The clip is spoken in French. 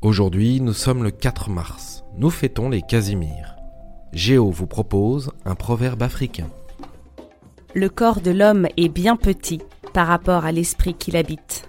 Aujourd'hui, nous sommes le 4 mars. Nous fêtons les Casimirs. Géo vous propose un proverbe africain. Le corps de l'homme est bien petit par rapport à l'esprit qui l'habite.